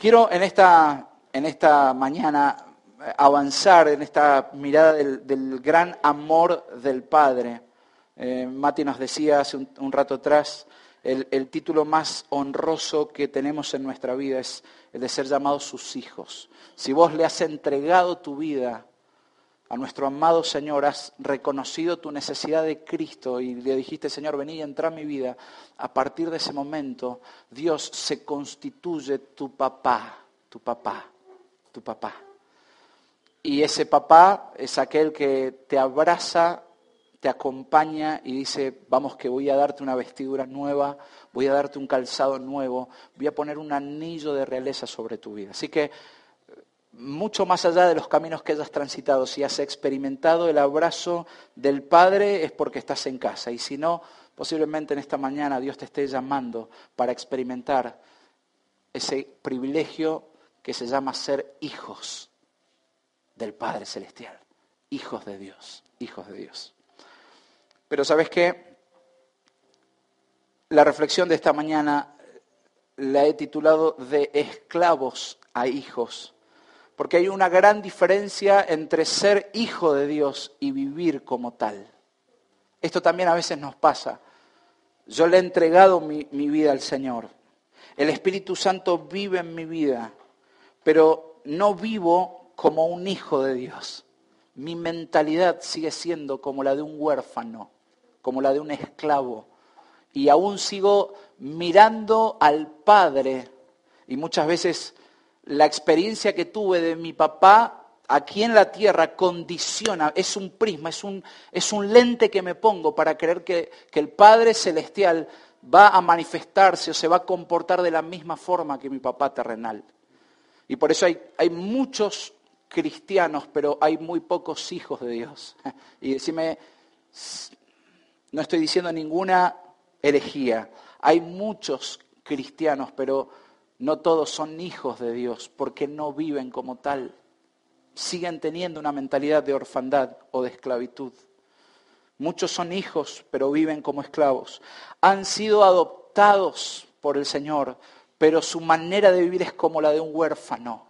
Quiero en esta, en esta mañana eh, avanzar en esta mirada del, gran amor del Padre. Eh, Mati nos decía hace un, rato atrás, el, el, título más honroso que tenemos en nuestra vida es el de ser llamados sus hijos. Si vos le has entregado tu vida a nuestro amado Señor, has reconocido tu necesidad de Cristo y le dijiste, Señor, vení y entra en mi vida, a partir de ese momento Dios se constituye tu papá, tu papá, tu papá. Y ese papá es aquel que te abraza, te acompaña y dice, vamos que voy a darte una vestidura nueva, voy a darte un calzado nuevo, voy a poner un anillo de realeza sobre tu vida. Así que mucho más allá de los caminos que hayas transitado, si has experimentado el abrazo del Padre es porque estás en casa. Y si no, posiblemente en esta mañana Dios te esté llamando para experimentar ese privilegio que se llama ser hijos del Padre Celestial. Hijos de Dios, hijos de Dios. Pero sabes qué? La reflexión de esta mañana la he titulado de esclavos a hijos porque hay una gran diferencia entre ser hijo de Dios y vivir como tal. Esto también a veces nos pasa. Yo le he entregado mi, vida al Señor. El Espíritu Santo vive en mi vida, pero no vivo como un hijo de Dios. Mi mentalidad sigue siendo como la de un huérfano, como la de un esclavo. Y aún sigo mirando al Padre y muchas veces la experiencia que tuve de mi papá aquí en la tierra condiciona, es un prisma, es un, es un lente que me pongo para creer que, que, el Padre Celestial va a manifestarse o se va a comportar de la misma forma que mi papá terrenal. Y por eso hay, hay muchos cristianos, pero hay muy pocos hijos de Dios. Y decime, no estoy diciendo ninguna herejía, hay muchos cristianos, pero no todos son hijos de Dios porque no viven como tal. Siguen teniendo una mentalidad de orfandad o de esclavitud. Muchos son hijos, pero viven como esclavos. Han sido adoptados por el Señor, pero su manera de vivir es como la de un huérfano.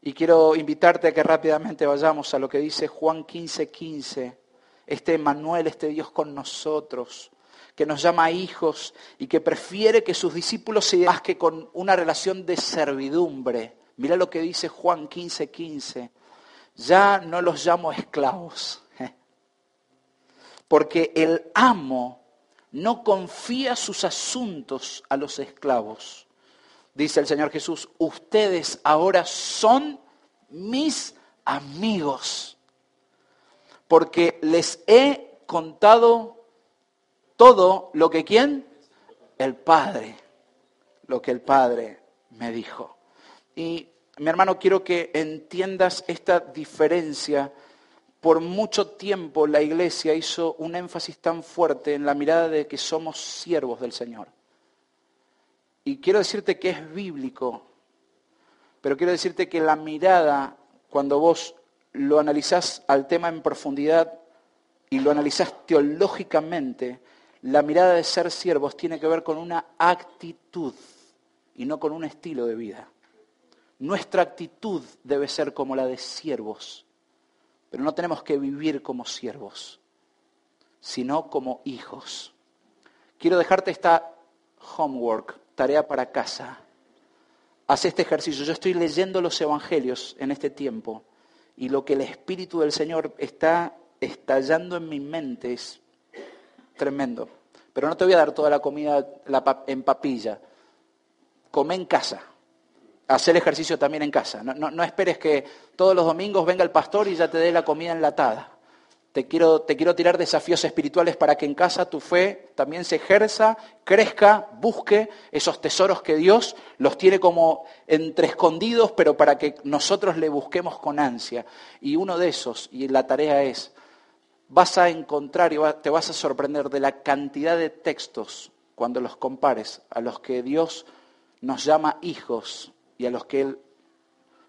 Y quiero invitarte a que rápidamente vayamos a lo que dice Juan 15:15. 15. Este Manuel, este Dios con nosotros, que nos llama hijos y que prefiere que sus discípulos se más que con una relación de servidumbre. Mira lo que dice Juan 15:15. 15. Ya no los llamo esclavos, porque el amo no confía sus asuntos a los esclavos. Dice el Señor Jesús, ustedes ahora son mis amigos, porque les he contado todo lo que quién? El Padre, lo que el Padre me dijo. Y mi hermano, quiero que entiendas esta diferencia. Por mucho tiempo la iglesia hizo un énfasis tan fuerte en la mirada de que somos siervos del Señor. Y quiero decirte que es bíblico, pero quiero decirte que la mirada, cuando vos lo analizás al tema en profundidad y lo analizás teológicamente, la mirada de ser siervos tiene que ver con una actitud y no con un estilo de vida. Nuestra actitud debe ser como la de siervos, pero no tenemos que vivir como siervos, sino como hijos. Quiero dejarte esta homework, tarea para casa. Haz este ejercicio. Yo estoy leyendo los evangelios en este tiempo y lo que el Espíritu del Señor está estallando en mi mente es tremendo. Pero no te voy a dar toda la comida en papilla. Come en casa. Hacer ejercicio también en casa. No, esperes que todos los domingos venga el pastor y ya te dé la comida enlatada. Te quiero, te quiero tirar desafíos espirituales para que en casa tu fe también se ejerza, crezca, busque esos tesoros que Dios los tiene como entre escondidos, pero para que nosotros le busquemos con ansia. Y uno de esos, y la tarea es vas a encontrar y te vas a sorprender de la cantidad de textos cuando los compares a los que Dios nos llama hijos y a los que Él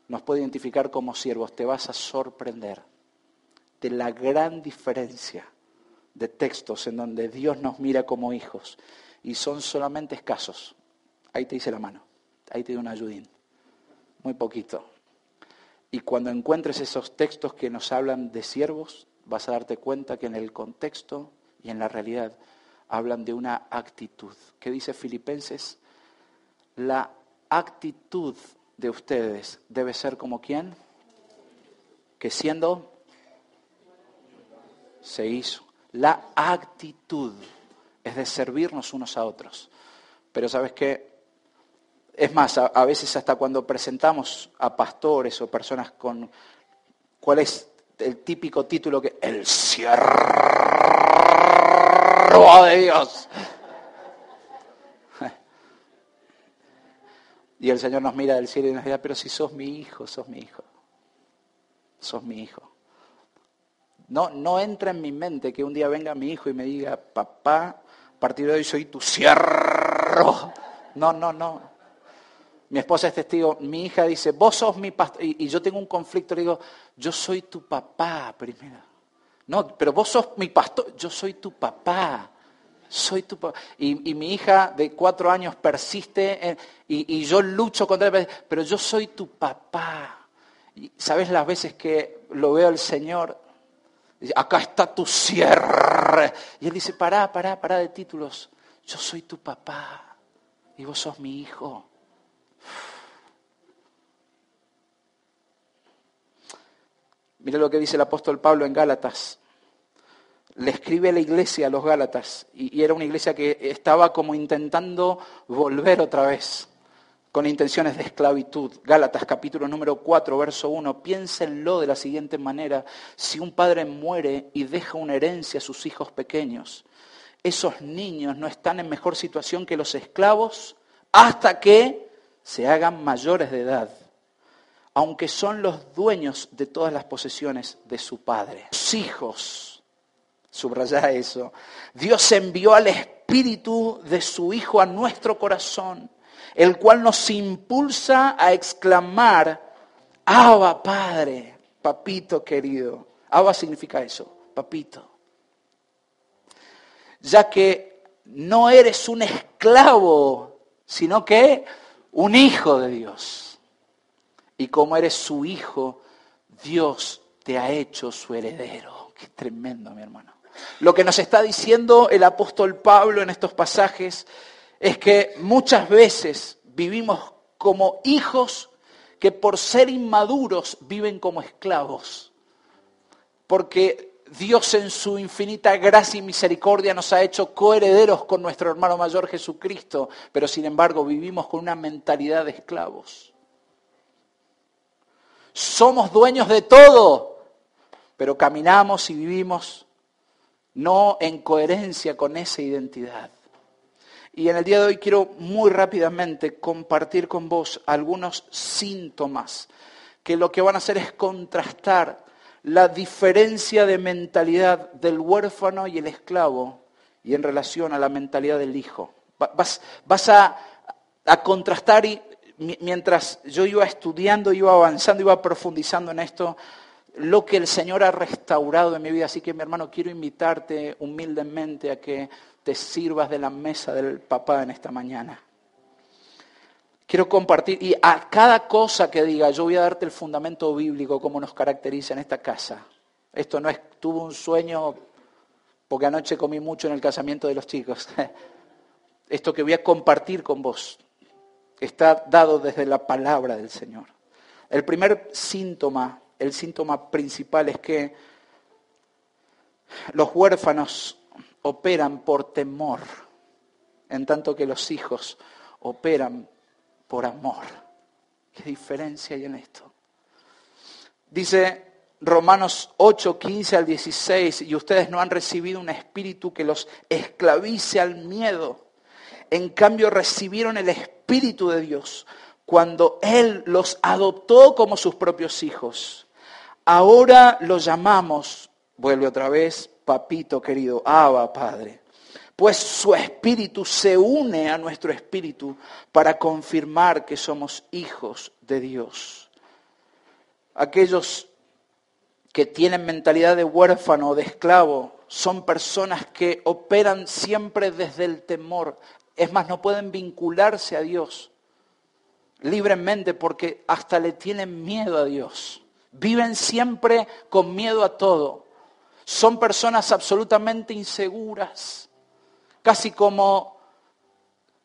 nos puede identificar como siervos. Te vas a sorprender de la gran diferencia de textos en donde Dios nos mira como hijos y son solamente escasos. Ahí te dice la mano. Ahí te doy un ayudín. Muy poquito. Y cuando encuentres esos textos que nos hablan de siervos, vas a darte cuenta que en el contexto y en la realidad hablan de una actitud. ¿Qué dice Filipenses? La actitud de ustedes debe ser como quién? Que siendo se hizo. La actitud es de servirnos unos a otros. Pero sabes qué? Es más, a, veces hasta cuando presentamos a pastores o personas con... ¿Cuál es el típico título que... El siervo de Dios. Y el Señor nos mira del cielo y nos dice, pero si sos mi hijo, sos mi hijo. Sos mi hijo. No, no entra en mi mente que un día venga mi hijo y me diga, papá, a partir de hoy soy tu siervo. No, no, no. Mi esposa es testigo, mi hija dice, vos sos mi pastor. Y, yo tengo un conflicto, le digo, yo soy tu papá primero. No, pero vos sos mi pastor, yo soy tu papá soy tu papá. Y, mi hija de cuatro años persiste y, yo lucho contra él, pero yo soy tu papá. ¿Sabes las veces que lo veo al Señor? Acá está tu cierre. Y él dice, pará, pará, pará de títulos. Yo soy tu papá y vos sos mi hijo. Mira lo que dice el apóstol Pablo en Gálatas. Le escribe a la iglesia, a los Gálatas, y, era una iglesia que estaba como intentando volver otra vez con intenciones de esclavitud. Gálatas capítulo número 4, verso 1, piénsenlo de la siguiente manera, si un padre muere y deja una herencia a sus hijos pequeños, esos niños no están en mejor situación que los esclavos hasta que se hagan mayores de edad, aunque son los dueños de todas las posesiones de su padre. Los hijos subraya eso. Dios envió al Espíritu de su Hijo a nuestro corazón, el cual nos impulsa a exclamar, Abba Padre, papito querido. Abba significa eso, papito. Ya que no eres un esclavo, sino que un hijo de Dios. Y como eres su hijo, Dios te ha hecho su heredero. Qué tremendo, mi hermano. Lo que nos está diciendo el apóstol Pablo en estos pasajes es que muchas veces vivimos como hijos que por ser inmaduros viven como esclavos. Porque Dios en su infinita gracia y misericordia nos ha hecho coherederos con nuestro hermano mayor Jesucristo, pero sin embargo vivimos con una mentalidad de esclavos. Somos dueños de todo, pero caminamos y vivimos no en coherencia con esa identidad. Y en el día de hoy quiero muy rápidamente compartir con vos algunos síntomas que lo que van a hacer es contrastar la diferencia de mentalidad del huérfano y el esclavo y en relación a la mentalidad del hijo. Vas, a, a contrastar y mientras yo iba estudiando, iba avanzando, iba profundizando en esto, lo que el Señor ha restaurado en mi vida. Así que mi hermano, quiero invitarte humildemente a que te sirvas de la mesa del papá en esta mañana. Quiero compartir, y a cada cosa que diga, yo voy a darte el fundamento bíblico como nos caracteriza en esta casa. Esto no es, tuve un sueño porque anoche comí mucho en el casamiento de los chicos. Esto que voy a compartir con vos está dado desde la palabra del Señor. El primer síntoma el síntoma principal es que los huérfanos operan por temor, en tanto que los hijos operan por amor. ¿Qué diferencia hay en esto? Dice Romanos 8, 15 al 16, y ustedes no han recibido un espíritu que los esclavice al miedo. En cambio recibieron el espíritu de Dios cuando Él los adoptó como sus propios hijos. Ahora lo llamamos, vuelve otra vez, papito querido, Abba Padre. Pues su espíritu se une a nuestro espíritu para confirmar que somos hijos de Dios. Aquellos que tienen mentalidad de huérfano o de esclavo son personas que operan siempre desde el temor. Es más, no pueden vincularse a Dios libremente porque hasta le tienen miedo a Dios. Viven siempre con miedo a todo. Son personas absolutamente inseguras, casi como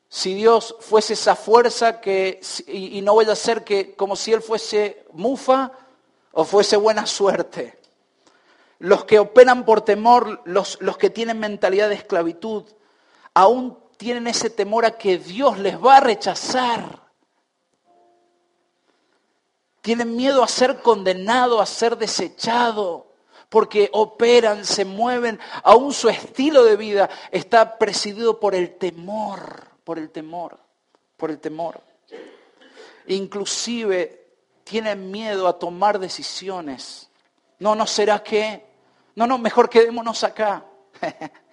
si Dios fuese esa fuerza que, y, no vaya a ser que como si Él fuese mufa o fuese buena suerte. Los que operan por temor, los, los que tienen mentalidad de esclavitud, aún tienen ese temor a que Dios les va a rechazar. Tienen miedo a ser condenado, a ser desechado, porque operan, se mueven, aún su estilo de vida está presidido por el temor, por el temor, por el temor. Inclusive tienen miedo a tomar decisiones. No, no será que, no, no, mejor quedémonos acá.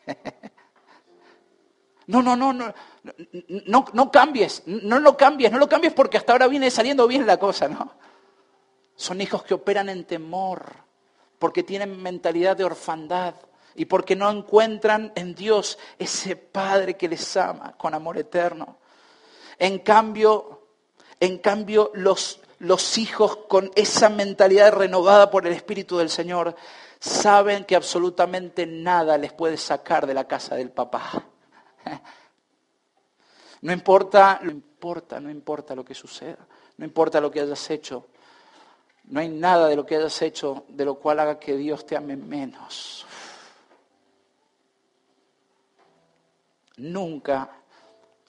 No, no, no, no, no, no cambies, no lo cambies, no lo cambies porque hasta ahora viene saliendo bien la cosa, ¿no? Son hijos que operan en temor, porque tienen mentalidad de orfandad y porque no encuentran en Dios ese Padre que les ama con amor eterno. En cambio, en cambio los, los hijos con esa mentalidad renovada por el Espíritu del Señor saben que absolutamente nada les puede sacar de la casa del papá. No importa, no importa, no importa lo que suceda, no importa lo que hayas hecho, no hay nada de lo que hayas hecho de lo cual haga que Dios te ame menos. Nunca,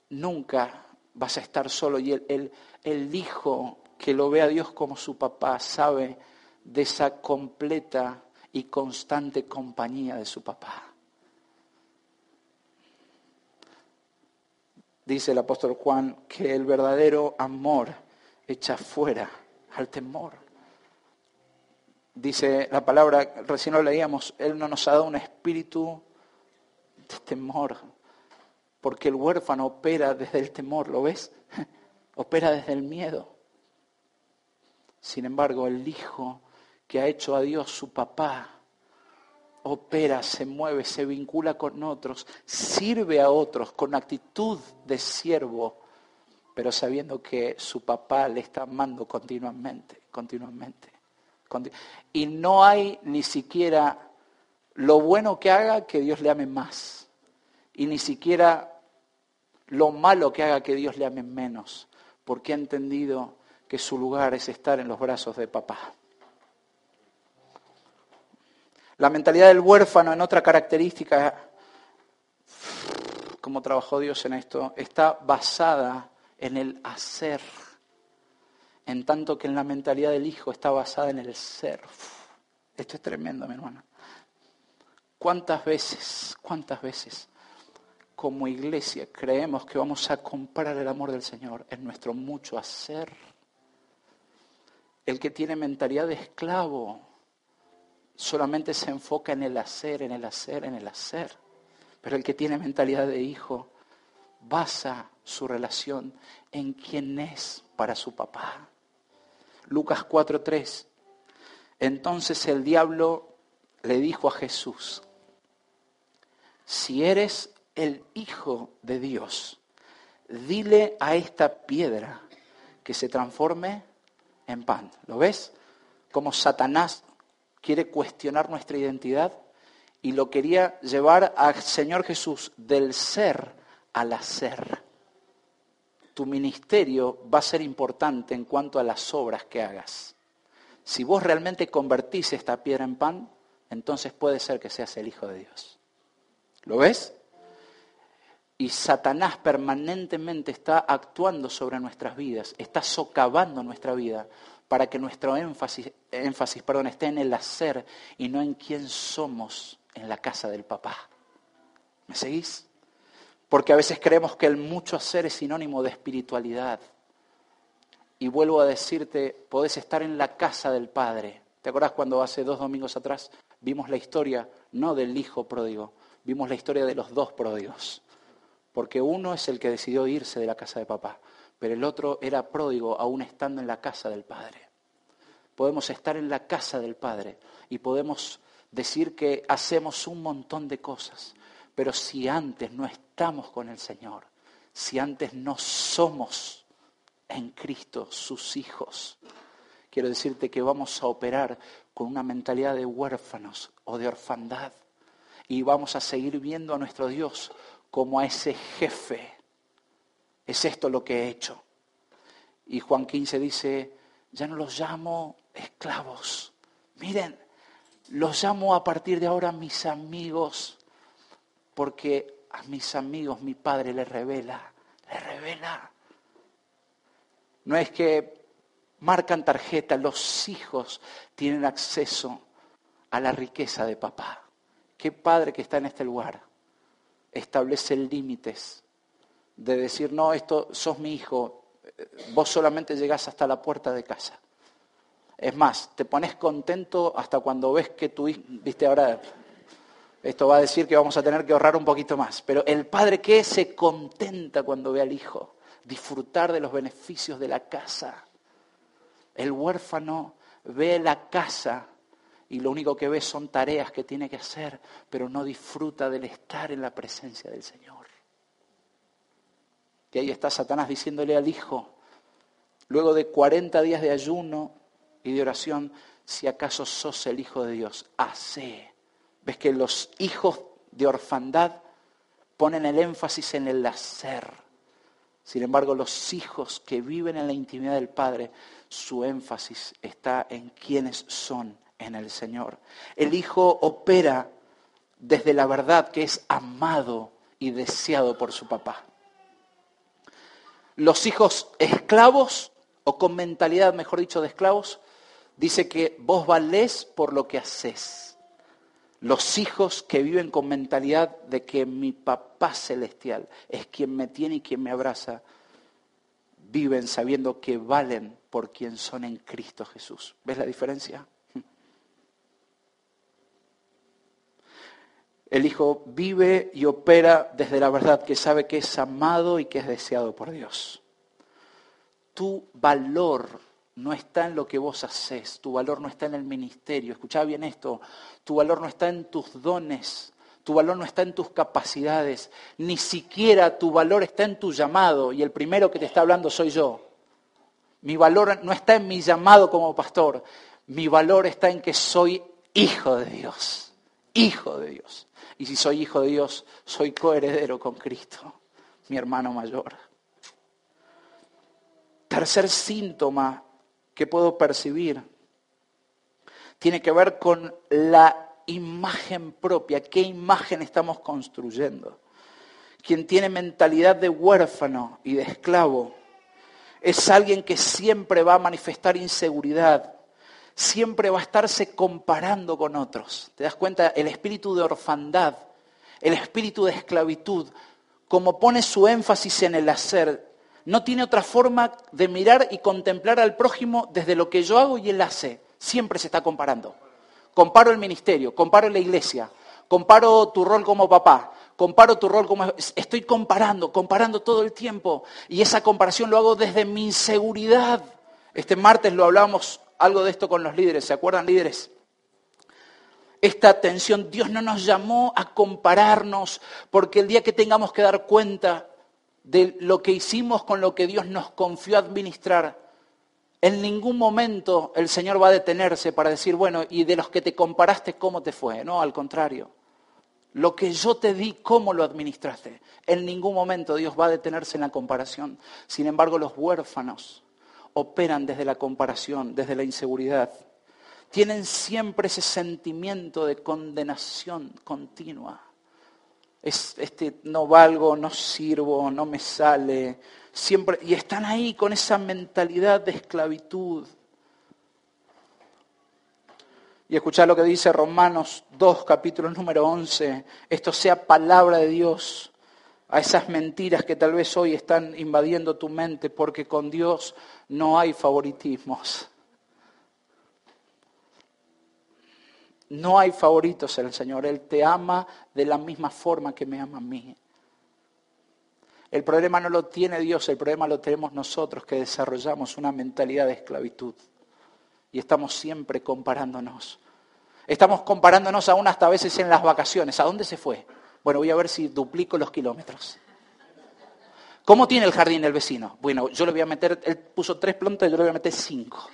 nunca vas a estar solo. Y el, el, hijo que lo ve a Dios como su papá sabe de esa completa y constante compañía de su papá. Dice el apóstol Juan que el verdadero amor echa fuera al temor. Dice la palabra, recién lo leíamos, Él no nos ha dado un espíritu de temor, porque el huérfano opera desde el temor, ¿lo ves? Opera desde el miedo. Sin embargo, el hijo que ha hecho a Dios su papá, opera, se mueve, se vincula con otros, sirve a otros con actitud de siervo, pero sabiendo que su papá le está amando continuamente, continuamente. Y no hay ni siquiera lo bueno que haga que Dios le ame más. Y ni siquiera lo malo que haga que Dios le ame menos. Porque ha entendido que su lugar es estar en los brazos de papá. La mentalidad del huérfano en otra característica, como trabajó Dios en esto, está basada en el hacer en tanto que en la mentalidad del hijo está basada en el ser. esto es tremendo, mi hermano. ¿Cuántas veces, cuántas veces como iglesia creemos que vamos a comprar el amor del Señor en nuestro mucho hacer? El que tiene mentalidad de esclavo solamente se enfoca en el hacer, en el hacer, en el hacer. Pero el que tiene mentalidad de hijo basa su relación en quién es para su papá. Lucas 4:3. Entonces el diablo le dijo a Jesús, si eres el Hijo de Dios, dile a esta piedra que se transforme en pan. ¿Lo ves? Como Satanás quiere cuestionar nuestra identidad y lo quería llevar al Señor Jesús del ser al hacer tu ministerio va a ser importante en cuanto a las obras que hagas. Si vos realmente convertís esta piedra en pan, entonces puede ser que seas el Hijo de Dios. ¿Lo ves? Y Satanás permanentemente está actuando sobre nuestras vidas, está socavando nuestra vida para que nuestro énfasis, énfasis perdón, esté en el hacer y no en quién somos en la casa del papá. ¿Me seguís? Porque a veces creemos que el mucho hacer es sinónimo de espiritualidad. Y vuelvo a decirte, podés estar en la casa del Padre. ¿Te acuerdas cuando hace dos domingos atrás vimos la historia, no del hijo pródigo, vimos la historia de los dos pródigos? Porque uno es el que decidió irse de la casa de papá, pero el otro era pródigo aún estando en la casa del Padre. Podemos estar en la casa del Padre y podemos decir que hacemos un montón de cosas, pero si antes no estamos con el Señor, si antes no somos en Cristo sus hijos. Quiero decirte que vamos a operar con una mentalidad de huérfanos o de orfandad y vamos a seguir viendo a nuestro Dios como a ese jefe. Es esto lo que he hecho. Y Juan 15 dice, ya no los llamo esclavos. Miren, los llamo a partir de ahora mis amigos, porque a mis amigos mi Padre les revela, les revela. No es que marcan tarjeta, los hijos tienen acceso a la riqueza de papá. ¿Qué padre que está en este lugar establece límites de decir, no, esto sos mi hijo, vos solamente llegás hasta la puerta de casa? Es más, te pones contento hasta cuando ves que tu hijo, viste ahora, esto va a decir que vamos a tener que ahorrar un poquito más, pero el padre que se contenta cuando ve al hijo, disfrutar de los beneficios de la casa. El huérfano ve la casa y lo único que ve son tareas que tiene que hacer, pero no disfruta del estar en la presencia del Señor. Y ahí está Satanás diciéndole al hijo, luego de 40 días de ayuno, y de oración, si acaso sos el Hijo de Dios, hace. Ves que los hijos de orfandad ponen el énfasis en el hacer. Sin embargo, los hijos que viven en la intimidad del Padre, su énfasis está en quienes son en el Señor. El Hijo opera desde la verdad que es amado y deseado por su papá. Los hijos esclavos, o con mentalidad, mejor dicho, de esclavos, dice que vos valés por lo que haces. Los hijos que viven con mentalidad de que mi papá celestial es quien me tiene y quien me abraza, viven sabiendo que valen por quien son en Cristo Jesús. ¿Ves la diferencia? El Hijo vive y opera desde la verdad que sabe que es amado y que es deseado por Dios. Tu valor no está en lo que vos haces, tu valor no está en el ministerio. Escuchá bien esto, tu valor no está en tus dones, tu valor no está en tus capacidades, ni siquiera tu valor está en tu llamado, y el primero que te está hablando soy yo. Mi valor no está en mi llamado como pastor, mi valor está en que soy hijo de Dios, hijo de Dios. Y si soy hijo de Dios, soy coheredero con Cristo, mi hermano mayor. Tercer síntoma que puedo percibir tiene que ver con la imagen propia, qué imagen estamos construyendo. Quien tiene mentalidad de huérfano y de esclavo es alguien que siempre va a manifestar inseguridad, siempre va a estarse comparando con otros. ¿Te das cuenta? El espíritu de orfandad, el espíritu de esclavitud, como pone su énfasis en el hacer, no tiene otra forma de mirar y contemplar al prójimo desde lo que yo hago y él hace. Siempre se está comparando. Comparo el ministerio, comparo la iglesia, comparo tu rol como papá, comparo tu rol como... Estoy comparando, comparando todo el tiempo. Y esa comparación lo hago desde mi inseguridad. Este martes lo hablamos algo de esto con los líderes, ¿se acuerdan líderes? Esta tensión, Dios no nos llamó a compararnos, porque el día que tengamos que dar cuenta de lo que hicimos con lo que Dios nos confió administrar, en ningún momento el Señor va a detenerse para decir, bueno, y de los que te comparaste, ¿cómo te fue? No, al contrario. Lo que yo te di, ¿cómo lo administraste? En ningún momento Dios va a detenerse en la comparación. Sin embargo, los huérfanos operan desde la comparación, desde la inseguridad. Tienen siempre ese sentimiento de condenación continua este, no valgo, no sirvo, no me sale. Siempre, y están ahí con esa mentalidad de esclavitud. Y escuchar lo que dice Romanos 2, capítulo número 11. Esto sea palabra de Dios a esas mentiras que tal vez hoy están invadiendo tu mente, porque con Dios no hay favoritismos. No hay favoritos en el Señor. Él te ama de la misma forma que me ama a mí. El problema no lo tiene Dios, el problema lo tenemos nosotros que desarrollamos una mentalidad de esclavitud. Y estamos siempre comparándonos. Estamos comparándonos aún hasta a veces en las vacaciones. ¿A dónde se fue? Bueno, voy a ver si duplico los kilómetros. ¿Cómo tiene el jardín el vecino? Bueno, yo le voy a meter, él puso tres plantas, yo le voy a meter cinco.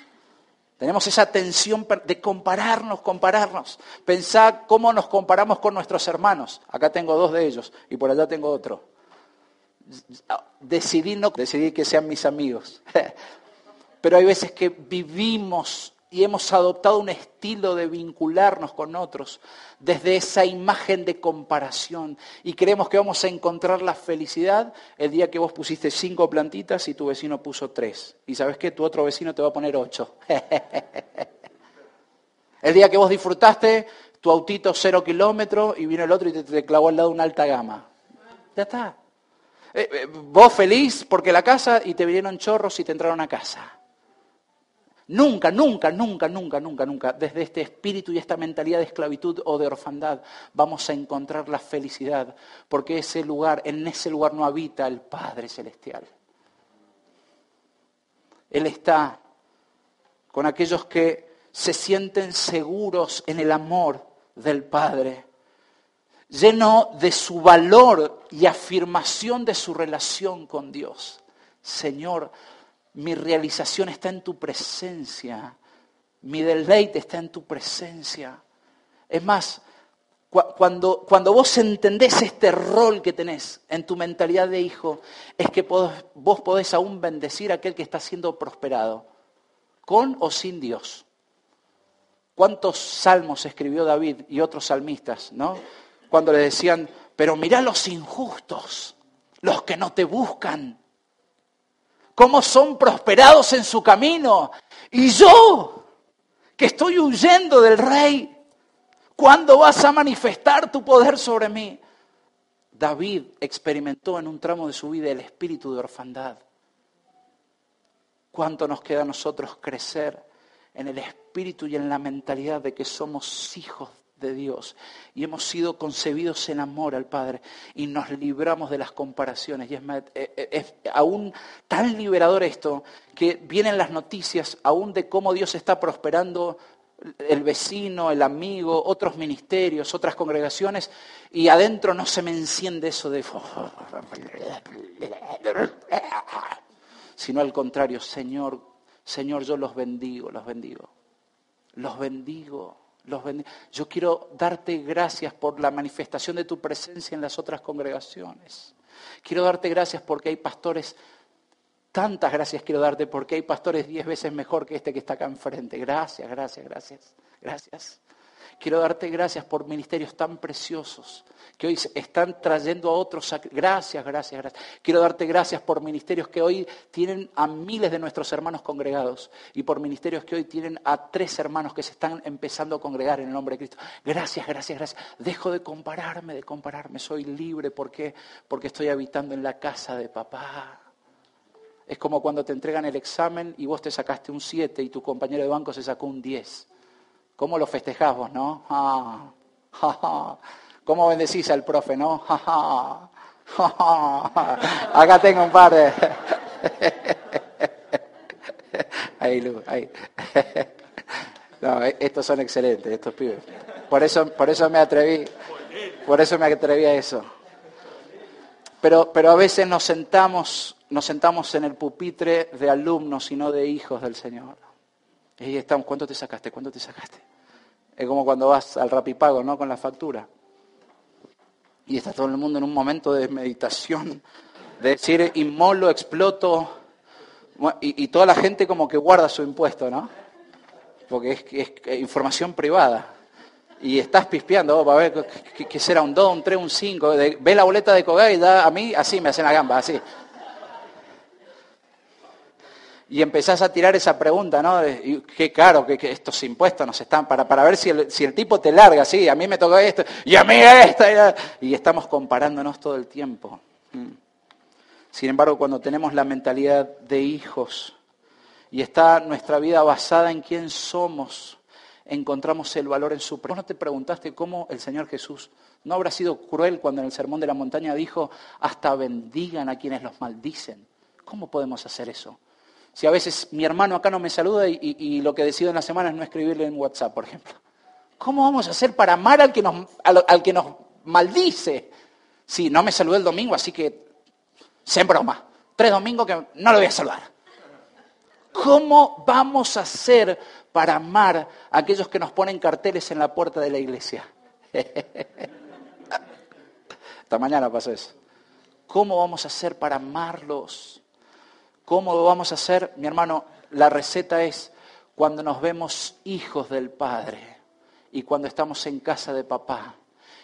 Tenemos esa tensión de compararnos, compararnos. Pensá cómo nos comparamos con nuestros hermanos. Acá tengo dos de ellos y por allá tengo otro. Decidí no, decidí que sean mis amigos. Pero hay veces que vivimos y hemos adoptado un estilo de vincularnos con otros desde esa imagen de comparación y creemos que vamos a encontrar la felicidad el día que vos pusiste cinco plantitas y tu vecino puso tres. Y sabes qué, tu otro vecino te va a poner ocho. el día que vos disfrutaste tu autito cero kilómetros y vino el otro y te, clavó al lado una alta gama. Ya está. Eh, eh, vos feliz porque la casa y te vinieron chorros y te entraron a casa. Nunca, nunca, nunca, nunca, nunca, nunca, desde este espíritu y esta mentalidad de esclavitud o de orfandad, vamos a encontrar la felicidad, porque ese lugar, en ese lugar no habita el Padre Celestial. Él está con aquellos que se sienten seguros en el amor del Padre, lleno de su valor y afirmación de su relación con Dios. Señor, mi realización está en tu presencia. Mi deleite está en tu presencia. Es más, cuando, cuando vos entendés este rol que tenés en tu mentalidad de hijo, es que vos podés aún bendecir a aquel que está siendo prosperado, con o sin Dios. ¿Cuántos salmos escribió David y otros salmistas, no? Cuando le decían, pero mirá los injustos, los que no te buscan, cómo son prosperados en su camino. Y yo, que estoy huyendo del rey, ¿cuándo vas a manifestar tu poder sobre mí? David experimentó en un tramo de su vida el espíritu de orfandad. ¿Cuánto nos queda a nosotros crecer en el espíritu y en la mentalidad de que somos hijos de Dios y hemos sido concebidos en amor al Padre y nos libramos de las comparaciones. Y es, eh, eh, es, aún tan liberador esto que vienen las noticias aún de cómo Dios está prosperando el vecino, el amigo, otros ministerios, otras congregaciones, y adentro no se me enciende eso de... sino al contrario, Señor, Señor, yo los bendigo, los bendigo, los bendigo. Yo quiero darte gracias por la manifestación de tu presencia en las otras congregaciones. Quiero darte gracias porque hay pastores, tantas gracias quiero darte porque hay pastores diez veces mejor que este que está acá enfrente. Gracias, gracias, gracias, gracias. Quiero darte gracias por ministerios tan preciosos que hoy están trayendo a otros. Gracias, gracias, gracias. Quiero darte gracias por ministerios que hoy tienen a miles de nuestros hermanos congregados y por ministerios que hoy tienen a tres hermanos que se están empezando a congregar en el nombre de Cristo. Gracias, gracias, gracias. Dejo de compararme, de compararme. Soy libre. ¿Por qué? Porque estoy habitando en la casa de papá. Es como cuando te entregan el examen y vos te sacaste un 7 y tu compañero de banco se sacó un 10. ¿Cómo lo festejás vos, no? Ah, ¿Cómo bendecís al profe, no? Acá tengo un par de... ahí, Lu, ahí. No, estos son excelentes, estos pibes. Por eso, por eso me atreví, por eso me atreví a eso. Pero, pero a veces nos sentamos, nos sentamos en el pupitre de alumnos y no de hijos del Señor. Y estamos, ¿cuánto te sacaste? ¿Cuánto te sacaste? Es como cuando vas al rapipago, ¿no? Con la factura. Y está todo el mundo en un momento de meditación, de decir, inmolo, exploto, y, toda la gente como que guarda su impuesto, ¿no? Porque es, información privada. Y estás pispeando, oh, a ver qué será un 2, un 3, un 5. Ve la boleta de Cogay y da a mí, así me hacen la gamba, así y empezás a tirar esa pregunta, ¿no? qué caro que, estos impuestos nos están, para, para ver si el, si el, tipo te larga, sí, a mí me toca esto, y a mí esto, y, estamos comparándonos todo el tiempo. Mm. Sin embargo, cuando tenemos la mentalidad de hijos y está nuestra vida basada en quién somos, encontramos el valor en su... ¿Vos no te preguntaste cómo el Señor Jesús no habrá sido cruel cuando en el Sermón de la Montaña dijo, hasta bendigan a quienes los maldicen? ¿Cómo podemos hacer eso? Si a veces mi hermano acá no me saluda y, lo que decido en la semana es no escribirle en WhatsApp, por ejemplo. ¿Cómo vamos a hacer para amar al que nos, al, que nos maldice? Sí, no me saludó el domingo, así que Sin broma. Tres domingos que no lo voy a saludar. ¿Cómo vamos a hacer para amar a aquellos que nos ponen carteles en la puerta de la iglesia? Esta mañana pasó eso. ¿Cómo vamos a hacer para amarlos? ¿Cómo lo vamos a hacer? Mi hermano, la receta es cuando nos vemos hijos del Padre y cuando estamos en casa de papá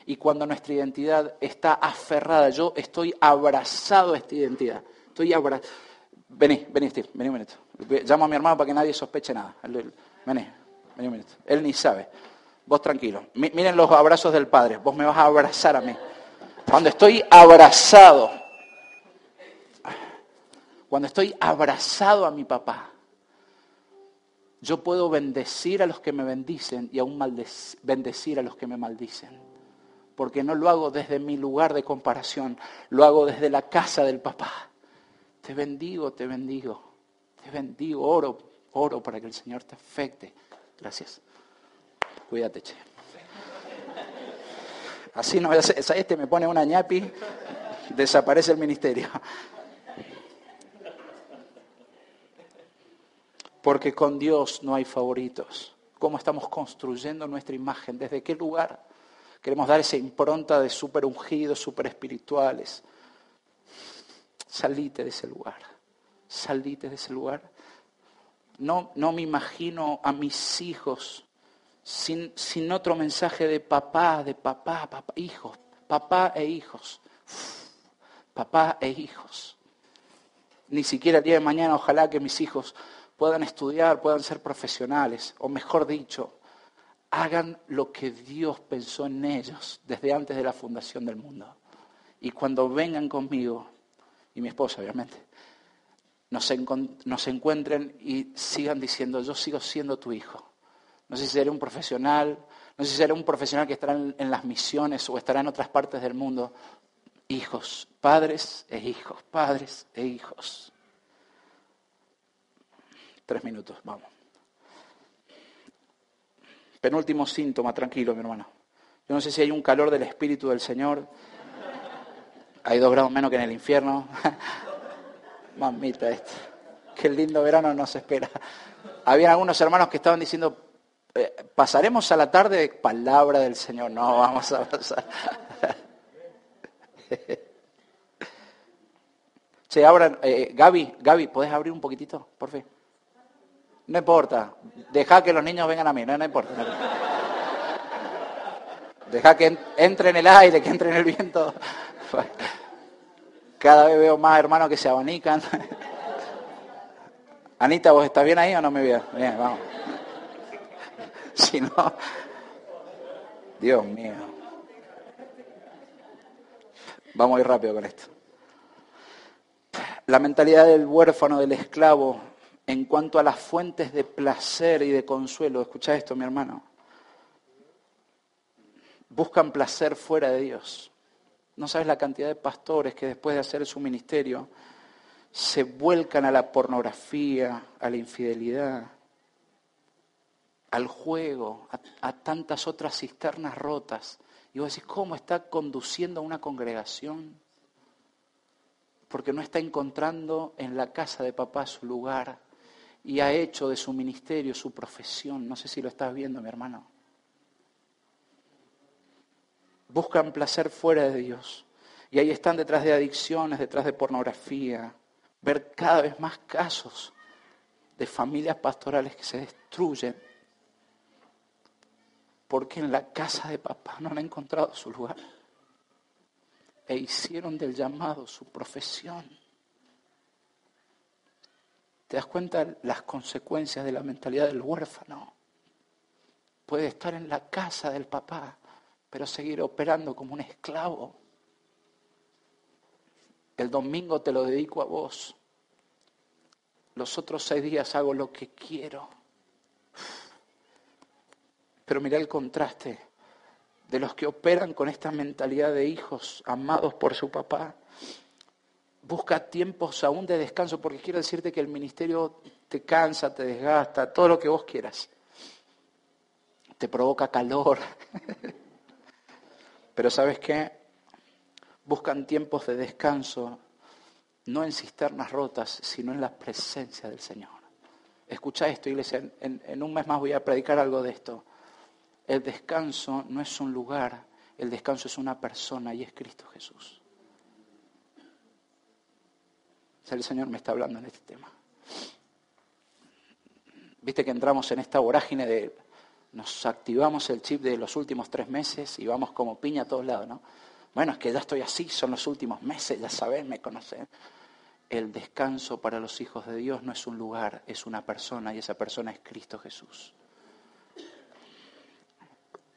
y cuando nuestra identidad está aferrada. Yo estoy abrazado a esta identidad. Estoy abrazado. Vení, vení, Steve, vení un minuto. Llamo a mi hermano para que nadie sospeche nada. Vení, vení un minuto. Él ni sabe. Vos tranquilo. Miren los abrazos del Padre. Vos me vas a abrazar a mí. Cuando estoy abrazado, cuando estoy abrazado a mi papá, yo puedo bendecir a los que me bendicen y aún bendecir a los que me maldicen. Porque no lo hago desde mi lugar de comparación, lo hago desde la casa del papá. Te bendigo, te bendigo, te bendigo, oro, oro para que el Señor te afecte. Gracias. Cuídate, che. Así no este me pone una ñapi, desaparece el ministerio. Porque con Dios no hay favoritos. ¿Cómo estamos construyendo nuestra imagen? ¿Desde qué lugar queremos dar esa impronta de súper ungidos, súper espirituales? Salite de ese lugar. Salite de ese lugar. No, no me imagino a mis hijos sin, sin otro mensaje de papá, de papá, papá, hijos, papá e hijos. papá e hijos. Ni siquiera el día de mañana, ojalá que mis hijos puedan estudiar, puedan ser profesionales, o mejor dicho, hagan lo que Dios pensó en ellos desde antes de la fundación del mundo. Y cuando vengan conmigo, y mi esposa obviamente, nos, nos encuentren y sigan diciendo, yo sigo siendo tu hijo no sé si seré un profesional, no sé si seré un profesional que estará en, las misiones o estará en otras partes del mundo. Hijos, padres e hijos, padres e hijos. Tres minutos, vamos. Penúltimo síntoma, tranquilo, mi hermano. Yo no sé si hay un calor del Espíritu del Señor. Hay dos grados menos que en el infierno. Mamita esto. Qué lindo verano nos espera. Había algunos hermanos que estaban diciendo, eh, pasaremos a la tarde palabra del Señor. No, vamos a pasar. Che, ahora, eh, Gaby, Gaby, ¿puedes abrir un poquitito, por fin? No importa. Deja que los niños vengan a mí, no, no importa. Deja que entre en el aire, que entre en el viento. Cada vez veo más hermanos que se abanican. Anita, ¿vos estás bien ahí o no me veas? Bien, vamos. si no, Dios mío. Vamos a ir rápido con esto. La mentalidad del huérfano, del esclavo, en cuanto a las fuentes de placer y de consuelo, escucha esto, mi hermano. Buscan placer fuera de Dios. No sabes la cantidad de pastores que después de hacer su ministerio se vuelcan a la pornografía, a la infidelidad, al juego, a, tantas otras cisternas rotas. Y vos decís, ¿cómo está conduciendo a una congregación? Porque no está encontrando en la casa de papá su lugar y ha hecho de su ministerio su profesión. No sé si lo estás viendo, mi hermano. Buscan placer fuera de Dios. Y ahí están detrás de adicciones, detrás de pornografía. Ver cada vez más casos de familias pastorales que se destruyen porque en la casa de papá no han encontrado su lugar. E hicieron del llamado su profesión. ¿Te das cuenta las consecuencias de la mentalidad del huérfano? Puede estar en la casa del papá, pero seguir operando como un esclavo. El domingo te lo dedico a vos. Los otros seis días hago lo que quiero. Pero mira el contraste de los que operan con esta mentalidad de hijos amados por su papá. Busca tiempos aún de descanso, porque quiero decirte que el ministerio te cansa, te desgasta, todo lo que vos quieras. Te provoca calor. Pero sabes qué? Buscan tiempos de descanso no en cisternas rotas, sino en la presencia del Señor. Escucha esto, iglesia, en, en un mes más voy a predicar algo de esto. El descanso no es un lugar, el descanso es una persona y es Cristo Jesús. El Señor me está hablando en este tema. Viste que entramos en esta vorágine de, nos activamos el chip de los últimos tres meses y vamos como piña a todos lados, ¿no? Bueno, es que ya estoy así, son los últimos meses, ya saben, me conocen. El descanso para los hijos de Dios no es un lugar, es una persona y esa persona es Cristo Jesús.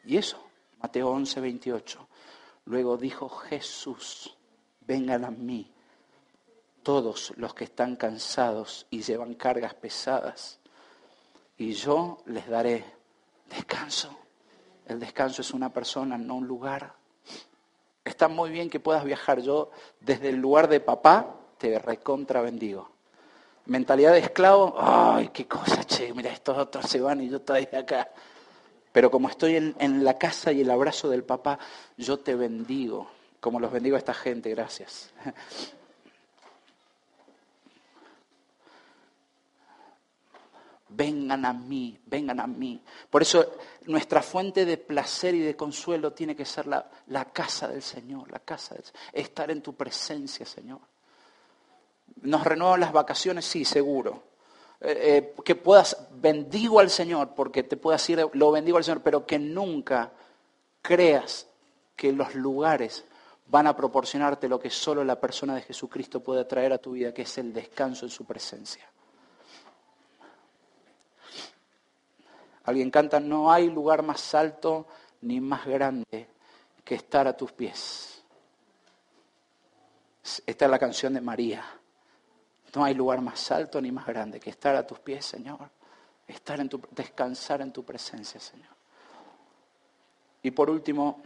Y eso, Mateo 11, 28. Luego dijo Jesús, vengan a mí todos los que están cansados y llevan cargas pesadas, y yo les daré descanso. El descanso es una persona, no un lugar. Está muy bien que puedas viajar. Yo desde el lugar de papá te recontra bendigo. Mentalidad de esclavo, ay, qué cosa, che, mira, estos otros se van y yo estoy acá. Pero como estoy en, en la casa y el abrazo del papá, yo te bendigo, como los bendigo a esta gente, gracias. Vengan a mí, vengan a mí. Por eso nuestra fuente de placer y de consuelo tiene que ser la, casa del Señor, la casa del Estar en tu presencia, Señor. ¿Nos renuevan las vacaciones? Sí, seguro. Eh, eh, que puedas, bendigo al Señor, porque te puedas ir, lo bendigo al Señor, pero que nunca creas que los lugares van a proporcionarte lo que solo la persona de Jesucristo puede traer a tu vida, que es el descanso en su presencia. Alguien canta, no hay lugar más alto ni más grande que estar a tus pies. Esta es la canción de María. No hay lugar más alto ni más grande que estar a tus pies, Señor. Estar en tu, descansar en tu presencia, Señor. Y por último,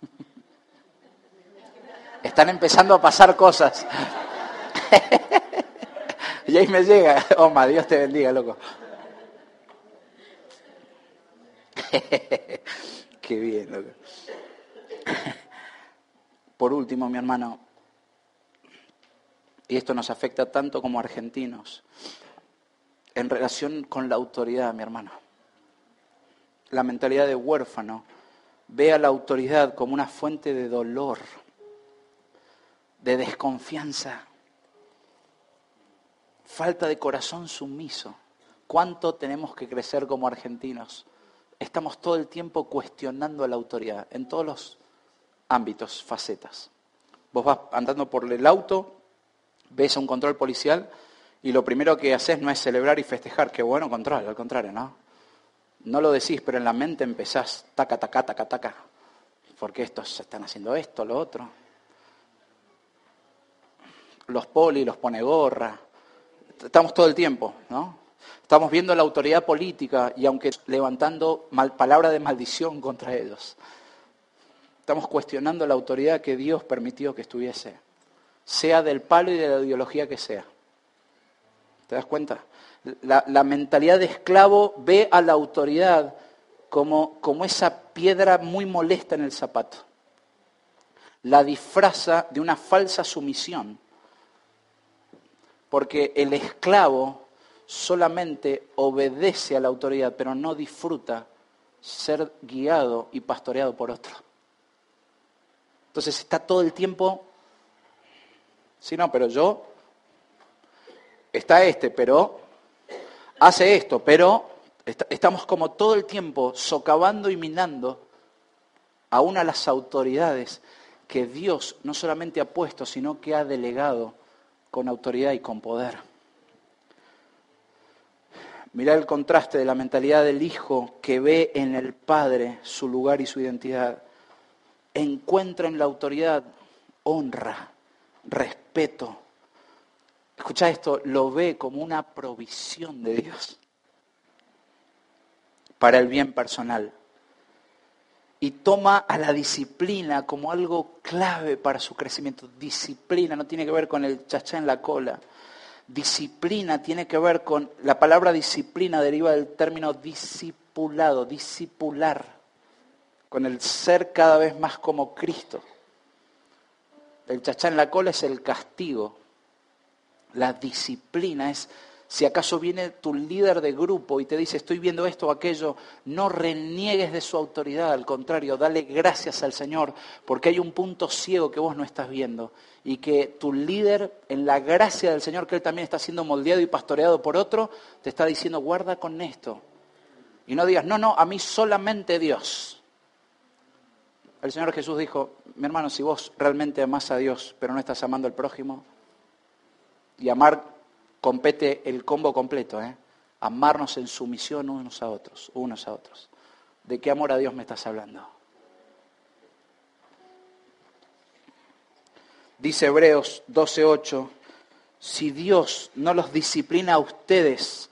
están empezando a pasar cosas. Y ahí me llega, Oma, Dios te bendiga, loco. Qué bien, loco. Por último, mi hermano, y esto nos afecta tanto como argentinos, en relación con la autoridad, mi hermano. La mentalidad de huérfano ve a la autoridad como una fuente de dolor, de desconfianza, falta de corazón sumiso. ¿Cuánto tenemos que crecer como argentinos? Estamos todo el tiempo cuestionando a la autoridad en todos los ámbitos, facetas. Vos vas andando por el auto, ves un control policial y lo primero que haces no es celebrar y festejar, qué bueno control, al contrario, ¿no? No lo decís, pero en la mente empezás, taca, taca, taca, taca, porque estos están haciendo esto, lo otro. Los poli los pone gorra, estamos todo el tiempo, ¿no? Estamos viendo la autoridad política y aunque levantando palabra de maldición contra ellos, estamos cuestionando la autoridad que Dios permitió que estuviese, sea del palo y de la ideología que sea. ¿Te das cuenta? La, la mentalidad de esclavo ve a la autoridad como, como esa piedra muy molesta en el zapato. La disfraza de una falsa sumisión porque el esclavo solamente obedece a la autoridad, pero no disfruta ser guiado y pastoreado por otro. Entonces está todo el tiempo, sí, no, pero yo, está este, pero hace esto, pero estamos como todo el tiempo socavando y minando aún a las autoridades que Dios no solamente ha puesto, sino que ha delegado con autoridad y con poder. Mirá el contraste de la mentalidad del hijo que ve en el padre su lugar y su identidad. Encuentra en la autoridad honra, respeto. Escucha esto, lo ve como una provisión de Dios para el bien personal y toma a la disciplina como algo clave para su crecimiento. Disciplina no tiene que ver con el chachá en la cola. Disciplina tiene que ver con, la palabra disciplina deriva del término discipulado, discipular, con el ser cada vez más como Cristo. El chachá en la cola es el castigo. La disciplina es, si acaso viene tu líder de grupo y te dice, estoy viendo esto o aquello, no reniegues de su autoridad, al contrario, dale gracias al Señor, porque hay un punto ciego que vos no estás viendo y que tu líder, en la gracia del Señor, que Él también está siendo moldeado y pastoreado por otro, te está diciendo, guarda con esto. Y no digas, no, no, a mí solamente Dios. El Señor Jesús dijo, mi hermano, si vos realmente amás a Dios, pero no estás amando al prójimo, y amar compete el combo completo, ¿eh? amarnos en sumisión unos a otros, unos a otros. ¿De qué amor a Dios me estás hablando? Dice Hebreos 12:8, si Dios no los disciplina a ustedes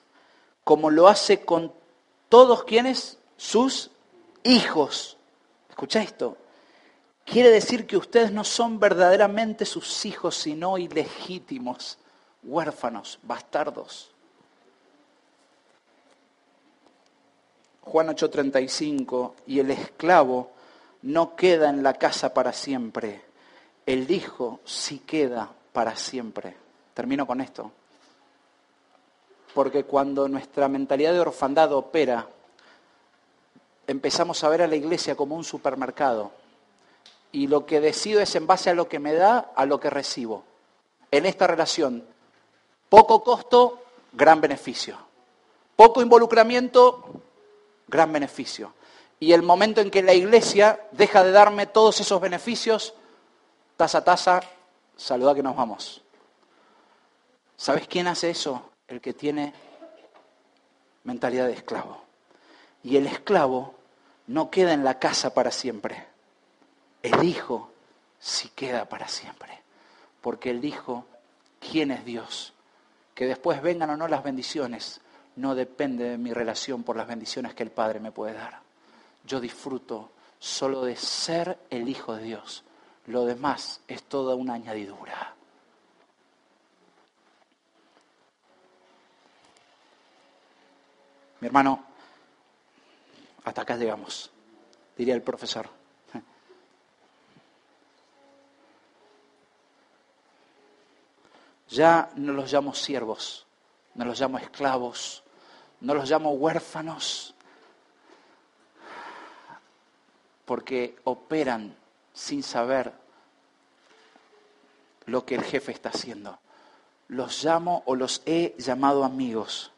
como lo hace con todos quienes, sus hijos. Escucha esto. Quiere decir que ustedes no son verdaderamente sus hijos, sino ilegítimos, huérfanos, bastardos. Juan 8:35, y el esclavo no queda en la casa para siempre el Hijo sí queda para siempre. Termino con esto. Porque cuando nuestra mentalidad de orfandad opera, empezamos a ver a la iglesia como un supermercado. Y lo que decido es en base a lo que me da, a lo que recibo. En esta relación, poco costo, gran beneficio. Poco involucramiento, gran beneficio. Y el momento en que la iglesia deja de darme todos esos beneficios, taza a taza, saluda que nos vamos. ¿Sabes quién hace eso? El que tiene mentalidad de esclavo. Y el esclavo no queda en la casa para siempre. El hijo sí queda para siempre. Porque el hijo, ¿quién es Dios? Que después vengan o no las bendiciones, no depende de mi relación por las bendiciones que el Padre me puede dar. Yo disfruto solo de ser el hijo de Dios lo demás es toda una añadidura. Mi hermano, hasta acá llegamos, diría el profesor. Ya no los llamo siervos, no los llamo esclavos, no los llamo huérfanos, porque operan sin saber lo que el jefe está haciendo. Los llamo o los he llamado amigos,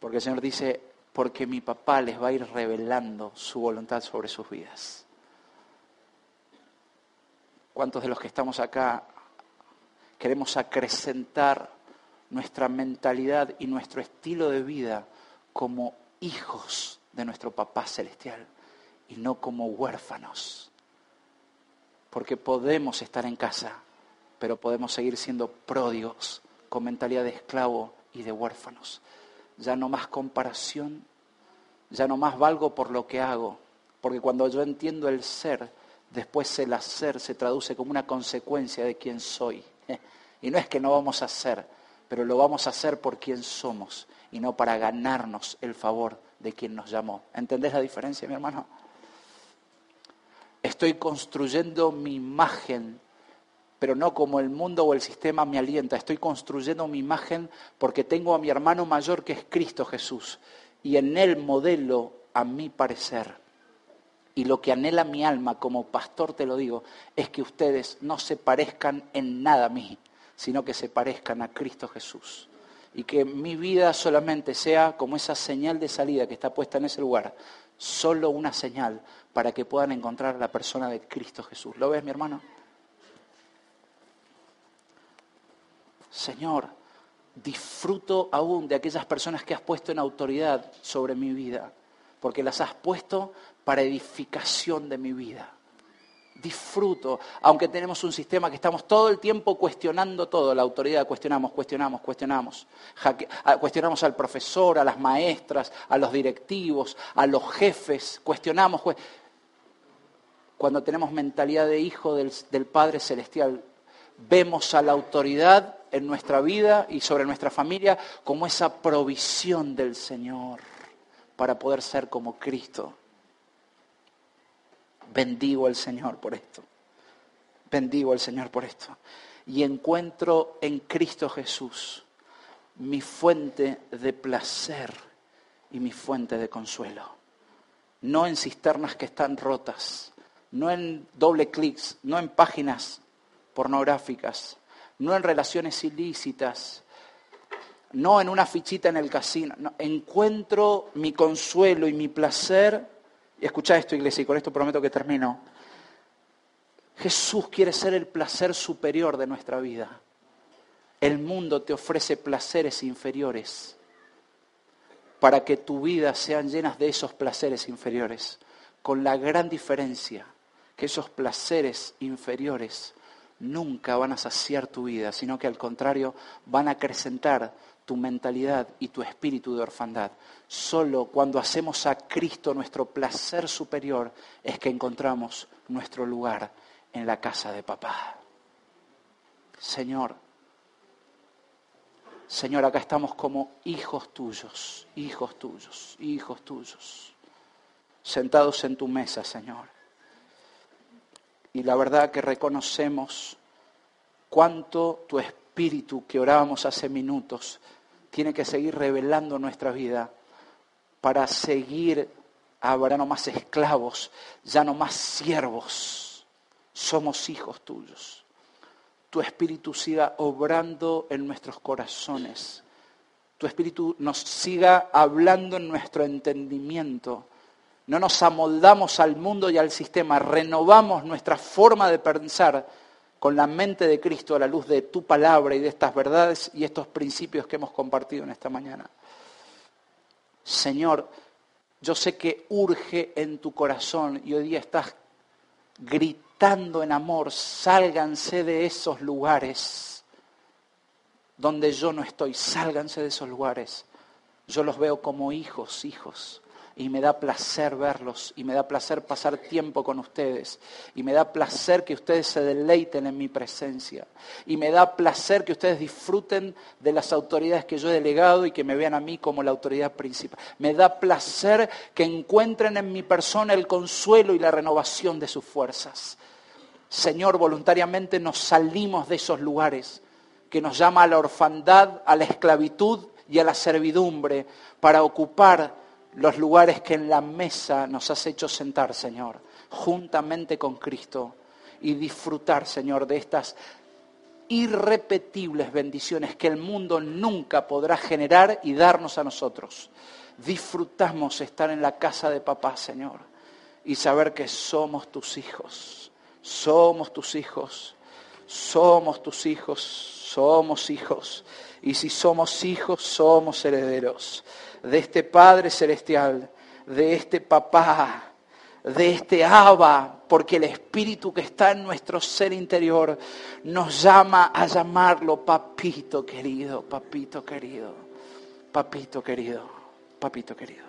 porque el Señor dice, porque mi papá les va a ir revelando su voluntad sobre sus vidas. ¿Cuántos de los que estamos acá queremos acrecentar nuestra mentalidad y nuestro estilo de vida como hijos de nuestro papá celestial y no como huérfanos? porque podemos estar en casa, pero podemos seguir siendo pródigos con mentalidad de esclavo y de huérfanos. Ya no más comparación, ya no más valgo por lo que hago, porque cuando yo entiendo el ser, después el hacer se traduce como una consecuencia de quién soy. Y no es que no vamos a hacer, pero lo vamos a hacer por quien somos y no para ganarnos el favor de quien nos llamó. ¿Entendés la diferencia, mi hermano? Estoy construyendo mi imagen, pero no como el mundo o el sistema me alienta. Estoy construyendo mi imagen porque tengo a mi hermano mayor que es Cristo Jesús. Y en él modelo a mi parecer. Y lo que anhela mi alma, como pastor te lo digo, es que ustedes no se parezcan en nada a mí, sino que se parezcan a Cristo Jesús. Y que mi vida solamente sea como esa señal de salida que está puesta en ese lugar, solo una señal para que puedan encontrar a la persona de Cristo Jesús. ¿Lo ves, mi hermano? Señor, disfruto aún de aquellas personas que has puesto en autoridad sobre mi vida, porque las has puesto para edificación de mi vida disfruto, aunque tenemos un sistema que estamos todo el tiempo cuestionando todo, la autoridad cuestionamos, cuestionamos, cuestionamos, ah, cuestionamos al profesor, a las maestras, a los directivos, a los jefes, cuestionamos. Cuando tenemos mentalidad de hijo del, del Padre Celestial, vemos a la autoridad en nuestra vida y sobre nuestra familia como esa provisión del Señor para poder ser como Cristo. Bendigo al Señor por esto. bendigo al Señor por esto. Y encuentro en Cristo Jesús mi fuente de placer y mi fuente de consuelo. No en cisternas que están rotas, no en doble clics, no en páginas pornográficas, no en relaciones ilícitas, no en una fichita en el casino. encuentro mi consuelo y mi placer. Y escucha esto, iglesia, y con esto prometo que termino. Jesús quiere ser el placer superior de nuestra vida. El mundo te ofrece placeres inferiores para que tu vida sean llenas de esos placeres inferiores, con la gran diferencia que esos placeres inferiores nunca van a saciar tu vida, sino que al contrario van a acrecentar tu mentalidad y tu espíritu de orfandad. Solo cuando hacemos a Cristo nuestro placer superior es que encontramos nuestro lugar en la casa de papá. Señor, Señor, acá estamos como hijos tuyos, hijos tuyos, hijos tuyos, sentados en tu mesa, Señor. Y la verdad que reconocemos cuánto tu espíritu que orábamos hace minutos tiene que seguir revelando nuestra vida para seguir ahora no más esclavos, ya no más siervos. Somos hijos tuyos tu espíritu siga obrando en nuestros corazones, tu espíritu nos siga hablando en nuestro entendimiento. No nos amoldamos al mundo y al sistema, renovamos nuestra forma de pensar con la mente de Cristo a la luz de tu palabra y de estas verdades y estos principios que hemos compartido en esta mañana. Señor, yo sé que urge en tu corazón y hoy día estás gritando en amor, sálganse de esos lugares donde yo no estoy, sálganse de esos lugares. Yo los veo como hijos, hijos y me da placer verlos y me da placer pasar tiempo con ustedes y me da placer que ustedes se deleiten en mi presencia y me da placer que ustedes disfruten de las autoridades que yo he delegado y que me vean a mí como la autoridad principal. Me da placer que encuentren en mi persona el consuelo y la renovación de sus fuerzas. Señor, voluntariamente nos salimos de esos lugares que nos llama a la orfandad, a la esclavitud y a la servidumbre para ocupar los lugares que en la mesa nos has hecho sentar, Señor, juntamente con Cristo, y disfrutar, Señor, de estas irrepetibles bendiciones que el mundo nunca podrá generar y darnos a nosotros. Disfrutamos estar en la casa de papá, Señor, y saber que somos tus hijos, somos tus hijos, somos tus hijos, somos hijos, y si somos hijos, somos herederos de este Padre Celestial, de este Papá, de este Abba, porque el Espíritu que está en nuestro ser interior nos llama a llamarlo papito querido, papito querido, papito querido, papito querido.